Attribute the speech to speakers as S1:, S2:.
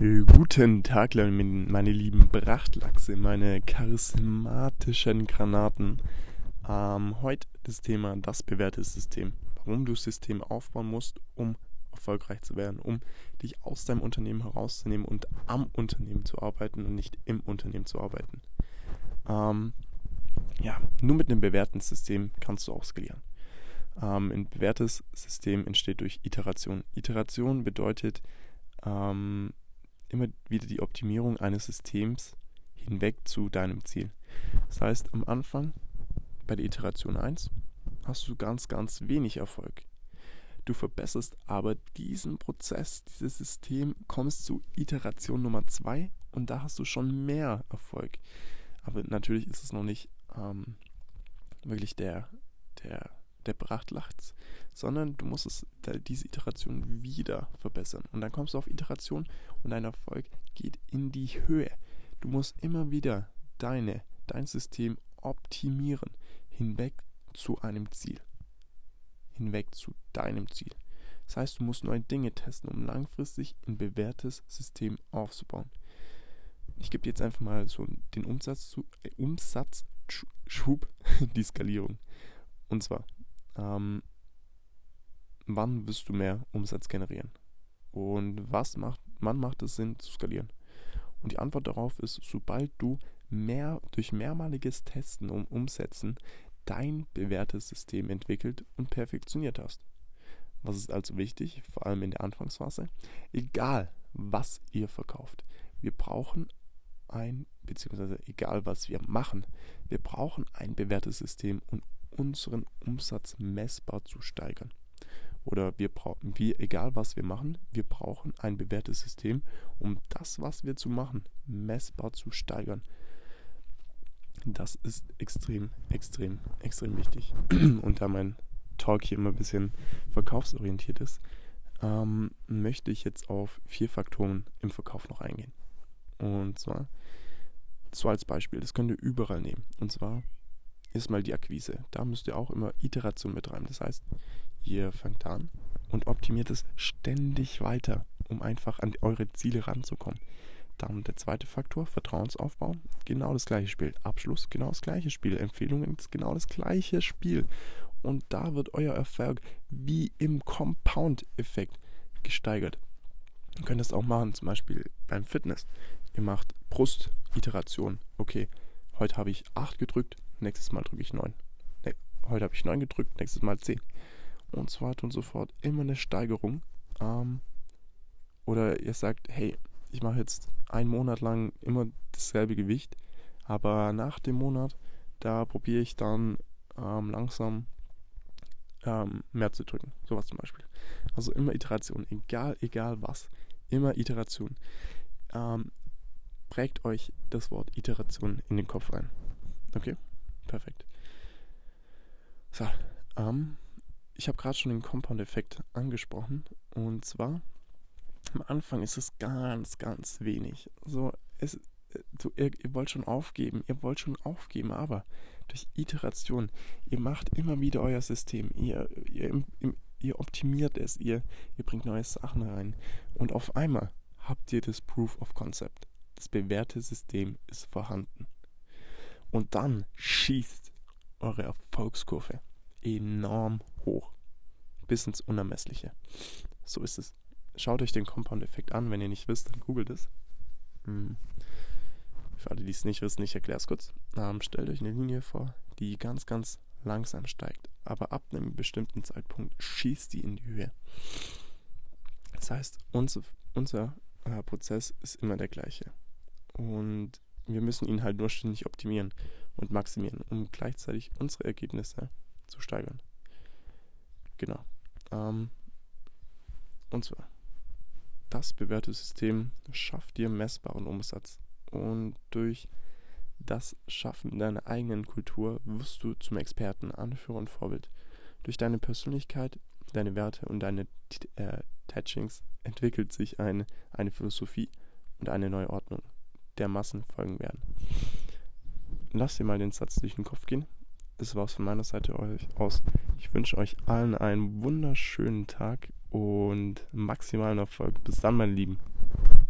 S1: Guten Tag, meine lieben Brachtlachse, meine charismatischen Granaten. Ähm, heute das Thema das bewährte System. Warum du System aufbauen musst, um erfolgreich zu werden, um dich aus deinem Unternehmen herauszunehmen und am Unternehmen zu arbeiten und nicht im Unternehmen zu arbeiten. Ähm, ja, nur mit einem bewährten System kannst du auch skalieren. Ähm, ein bewährtes System entsteht durch Iteration. Iteration bedeutet, ähm, immer wieder die Optimierung eines Systems hinweg zu deinem Ziel. Das heißt, am Anfang bei der Iteration 1 hast du ganz, ganz wenig Erfolg. Du verbesserst aber diesen Prozess, dieses System, kommst zu Iteration Nummer 2 und da hast du schon mehr Erfolg. Aber natürlich ist es noch nicht ähm, wirklich der, der der Brachtlachs, sondern du musst es, diese Iteration wieder verbessern. Und dann kommst du auf Iteration und dein Erfolg geht in die Höhe. Du musst immer wieder deine, dein System optimieren, hinweg zu einem Ziel. Hinweg zu deinem Ziel. Das heißt, du musst neue Dinge testen, um langfristig ein bewährtes System aufzubauen. Ich gebe jetzt einfach mal so den Umsatz zu, äh, Umsatzschub, die Skalierung. Und zwar, ähm, wann wirst du mehr Umsatz generieren? Und was macht, wann macht es Sinn zu skalieren? Und die Antwort darauf ist, sobald du mehr durch mehrmaliges Testen und Umsetzen dein bewährtes System entwickelt und perfektioniert hast. Was ist also wichtig, vor allem in der Anfangsphase? Egal, was ihr verkauft, wir brauchen ein, beziehungsweise egal, was wir machen, wir brauchen ein bewährtes System und unseren Umsatz messbar zu steigern. Oder wir brauchen, wie, egal was wir machen, wir brauchen ein bewährtes System, um das, was wir zu machen, messbar zu steigern. Das ist extrem, extrem, extrem wichtig. Und da mein Talk hier immer ein bisschen verkaufsorientiert ist, ähm, möchte ich jetzt auf vier Faktoren im Verkauf noch eingehen. Und zwar, so als Beispiel, das könnt ihr überall nehmen. Und zwar ist mal die Akquise. Da müsst ihr auch immer Iteration betreiben. Das heißt, ihr fangt an und optimiert es ständig weiter, um einfach an eure Ziele ranzukommen. Dann der zweite Faktor, Vertrauensaufbau, genau das gleiche Spiel. Abschluss, genau das gleiche Spiel. Empfehlungen, genau das gleiche Spiel. Und da wird euer Erfolg wie im Compound-Effekt gesteigert. Ihr könnt das auch machen, zum Beispiel beim Fitness. Ihr macht Brust-Iteration. Okay, heute habe ich 8 gedrückt, nächstes Mal drücke ich 9. Nee, heute habe ich 9 gedrückt, nächstes Mal 10. Und so weiter und so fort. Immer eine Steigerung. Ähm, oder ihr sagt, hey, ich mache jetzt einen Monat lang immer dasselbe Gewicht, aber nach dem Monat, da probiere ich dann ähm, langsam ähm, mehr zu drücken. Sowas zum Beispiel. Also immer Iteration, egal, egal was. Immer Iteration. Ähm, prägt euch das Wort Iteration in den Kopf ein. Okay? Perfekt. So, ähm, ich habe gerade schon den Compound-Effekt angesprochen. Und zwar, am Anfang ist es ganz, ganz wenig. So, es, so, ihr, ihr, wollt schon aufgeben, ihr wollt schon aufgeben, aber durch Iteration, ihr macht immer wieder euer System, ihr, ihr, ihr optimiert es, ihr, ihr bringt neue Sachen rein und auf einmal habt ihr das Proof of Concept. Das bewährte System ist vorhanden. Und dann schießt eure Erfolgskurve enorm hoch. Bis ins Unermessliche. So ist es. Schaut euch den Compound-Effekt an. Wenn ihr nicht wisst, dann googelt es. Hm. Für alle, die es nicht wissen, ich erkläre es kurz. Ähm, stellt euch eine Linie vor, die ganz, ganz langsam steigt. Aber ab einem bestimmten Zeitpunkt schießt die in die Höhe. Das heißt, unser, unser äh, Prozess ist immer der gleiche. Und wir müssen ihn halt nur ständig optimieren und maximieren, um gleichzeitig unsere Ergebnisse zu steigern. Genau. Ähm, und zwar, das bewährte System schafft dir messbaren Umsatz. Und durch das Schaffen deiner eigenen Kultur wirst du zum Experten, Anführer und Vorbild. Durch deine Persönlichkeit, deine Werte und deine äh, Touchings entwickelt sich eine, eine Philosophie und eine neue Ordnung Massen folgen werden. Lasst dir mal den Satz durch den Kopf gehen. Das war's von meiner Seite aus. Ich wünsche euch allen einen wunderschönen Tag und maximalen Erfolg. Bis dann, meine Lieben.